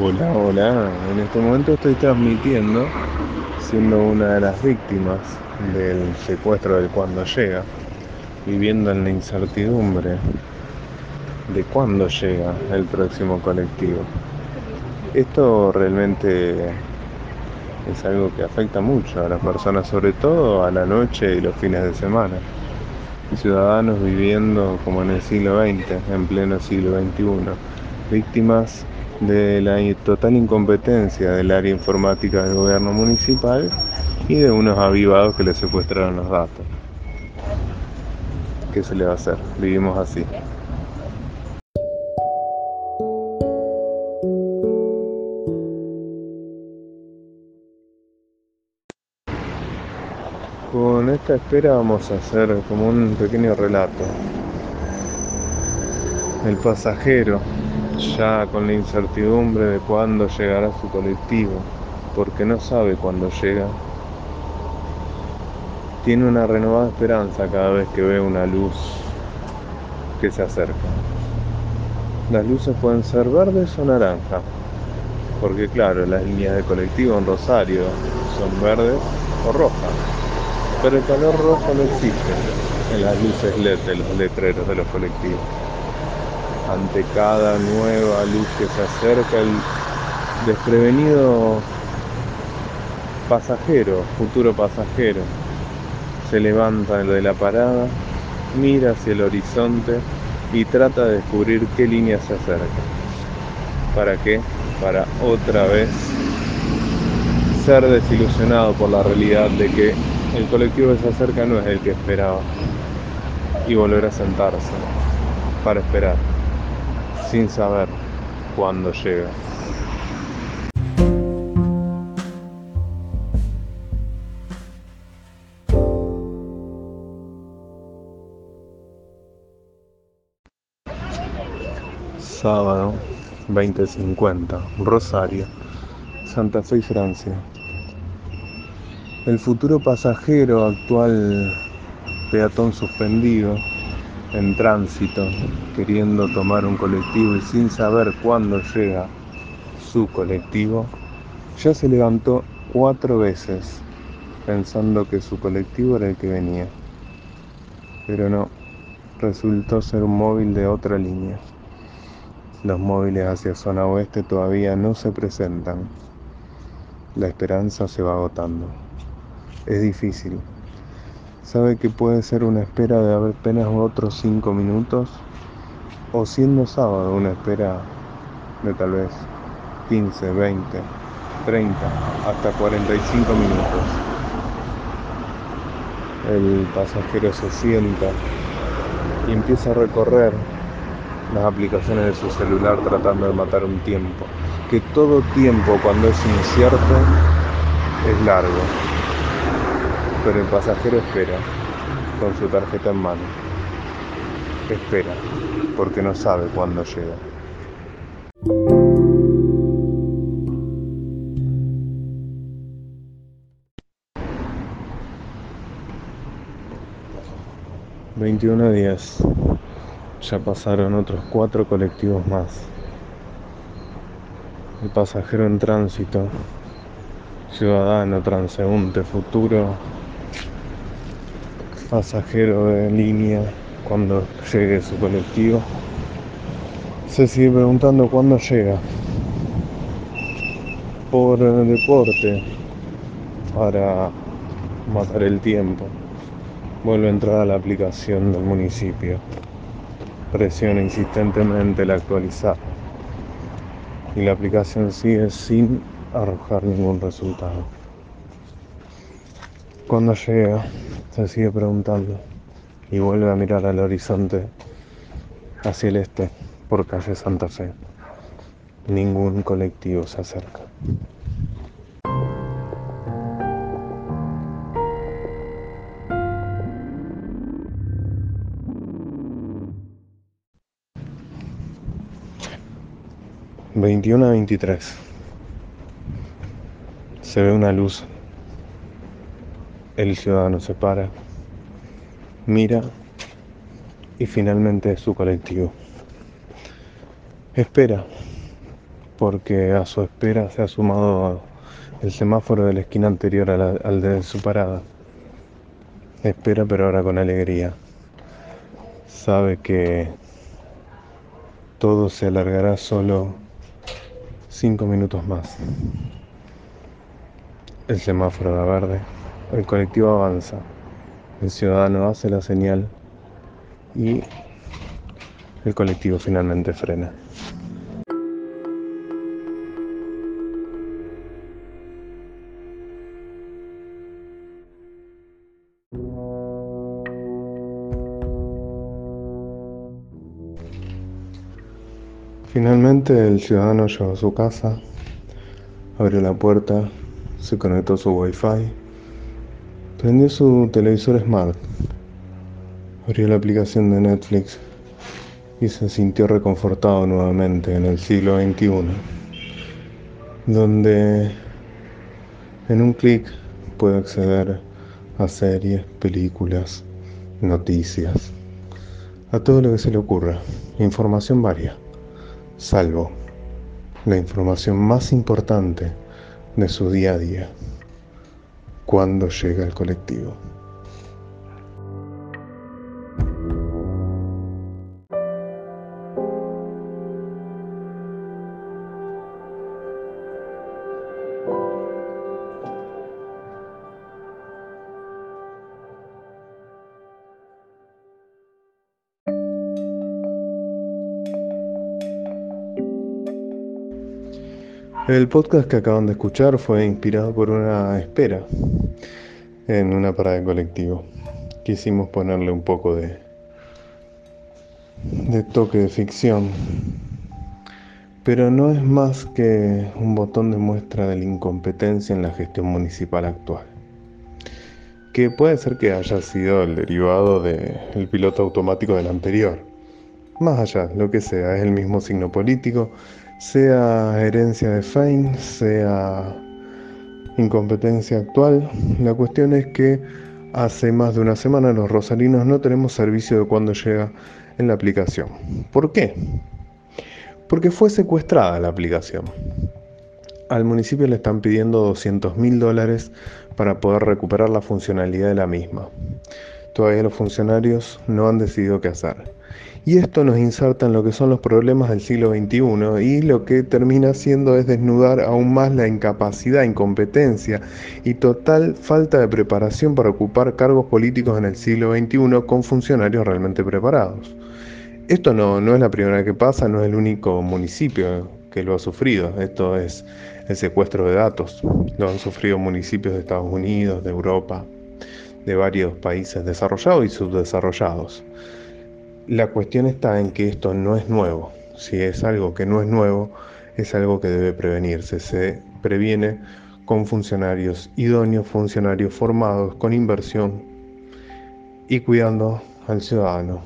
Hola, hola. En este momento estoy transmitiendo siendo una de las víctimas del secuestro del cuando llega, viviendo en la incertidumbre de cuándo llega el próximo colectivo. Esto realmente es algo que afecta mucho a las personas, sobre todo a la noche y los fines de semana. Ciudadanos viviendo como en el siglo XX, en pleno siglo XXI, víctimas de la total incompetencia del área informática del gobierno municipal y de unos avivados que le secuestraron los datos. ¿Qué se le va a hacer? Vivimos así. Con esta espera vamos a hacer como un pequeño relato. El pasajero ya con la incertidumbre de cuándo llegará su colectivo, porque no sabe cuándo llega, tiene una renovada esperanza cada vez que ve una luz que se acerca. Las luces pueden ser verdes o naranjas, porque claro, las líneas de colectivo en Rosario son verdes o rojas, pero el color rojo no existe en las luces LED de los letreros de los colectivos ante cada nueva luz que se acerca, el desprevenido pasajero, futuro pasajero, se levanta de la parada, mira hacia el horizonte y trata de descubrir qué línea se acerca. ¿Para qué? Para otra vez ser desilusionado por la realidad de que el colectivo que se acerca no es el que esperaba y volver a sentarse para esperar sin saber cuándo llega. Sábado 2050, Rosario, Santa Fe Francia. El futuro pasajero actual peatón suspendido en tránsito, queriendo tomar un colectivo y sin saber cuándo llega su colectivo, ya se levantó cuatro veces pensando que su colectivo era el que venía. Pero no, resultó ser un móvil de otra línea. Los móviles hacia zona oeste todavía no se presentan. La esperanza se va agotando. Es difícil, sabe que puede ser una espera de apenas otros 5 minutos o siendo sábado una espera de tal vez 15, 20, 30, hasta 45 minutos. El pasajero se sienta y empieza a recorrer las aplicaciones de su celular tratando de matar un tiempo, que todo tiempo cuando es incierto es largo pero el pasajero espera con su tarjeta en mano. Espera, porque no sabe cuándo llega. ...21 días... ...ya pasaron otros cuatro colectivos más... ...el pasajero en tránsito... ...ciudadano, transeúnte, futuro pasajero de línea cuando llegue su colectivo. Se sigue preguntando cuándo llega. Por deporte, para matar el tiempo, vuelve a entrar a la aplicación del municipio. Presiona insistentemente la actualizar. Y la aplicación sigue sin arrojar ningún resultado. Cuando llega, se sigue preguntando y vuelve a mirar al horizonte hacia el este por calle Santa Fe. Ningún colectivo se acerca. Veintiuno a veintitrés. Se ve una luz. El ciudadano se para, mira y finalmente su colectivo. Espera, porque a su espera se ha sumado el semáforo de la esquina anterior al de su parada. Espera, pero ahora con alegría. Sabe que todo se alargará solo cinco minutos más. El semáforo da verde, el colectivo avanza, el ciudadano hace la señal y el colectivo finalmente frena. Finalmente el ciudadano llegó a su casa, abrió la puerta, se conectó a su wifi, prendió su televisor smart, abrió la aplicación de Netflix y se sintió reconfortado nuevamente en el siglo XXI, donde en un clic puede acceder a series, películas, noticias, a todo lo que se le ocurra, información varia salvo la información más importante de su día a día, cuando llega el colectivo. El podcast que acaban de escuchar fue inspirado por una espera en una parada de colectivo. Quisimos ponerle un poco de, de toque de ficción, pero no es más que un botón de muestra de la incompetencia en la gestión municipal actual, que puede ser que haya sido el derivado del piloto automático del anterior. Más allá, lo que sea, es el mismo signo político, sea herencia de Fein, sea incompetencia actual. La cuestión es que hace más de una semana los rosarinos no tenemos servicio de cuando llega en la aplicación. ¿Por qué? Porque fue secuestrada la aplicación. Al municipio le están pidiendo 200 mil dólares para poder recuperar la funcionalidad de la misma. Todavía los funcionarios no han decidido qué hacer. Y esto nos inserta en lo que son los problemas del siglo XXI y lo que termina haciendo es desnudar aún más la incapacidad, incompetencia y total falta de preparación para ocupar cargos políticos en el siglo XXI con funcionarios realmente preparados. Esto no, no es la primera vez que pasa, no es el único municipio que lo ha sufrido. Esto es el secuestro de datos. Lo han sufrido municipios de Estados Unidos, de Europa, de varios países desarrollados y subdesarrollados. La cuestión está en que esto no es nuevo. Si es algo que no es nuevo, es algo que debe prevenirse. Se previene con funcionarios idóneos, funcionarios formados, con inversión y cuidando al ciudadano.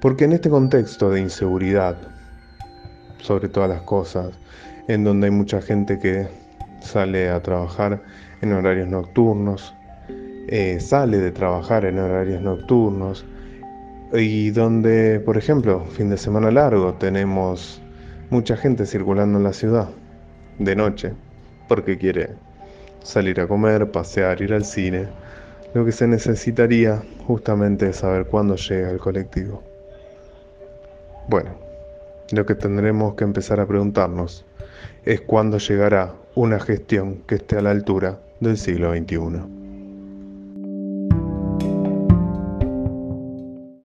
Porque en este contexto de inseguridad, sobre todas las cosas, en donde hay mucha gente que sale a trabajar en horarios nocturnos, eh, sale de trabajar en horarios nocturnos, y donde, por ejemplo, fin de semana largo, tenemos mucha gente circulando en la ciudad de noche porque quiere salir a comer, pasear, ir al cine. Lo que se necesitaría justamente es saber cuándo llega el colectivo. Bueno, lo que tendremos que empezar a preguntarnos es cuándo llegará una gestión que esté a la altura del siglo XXI.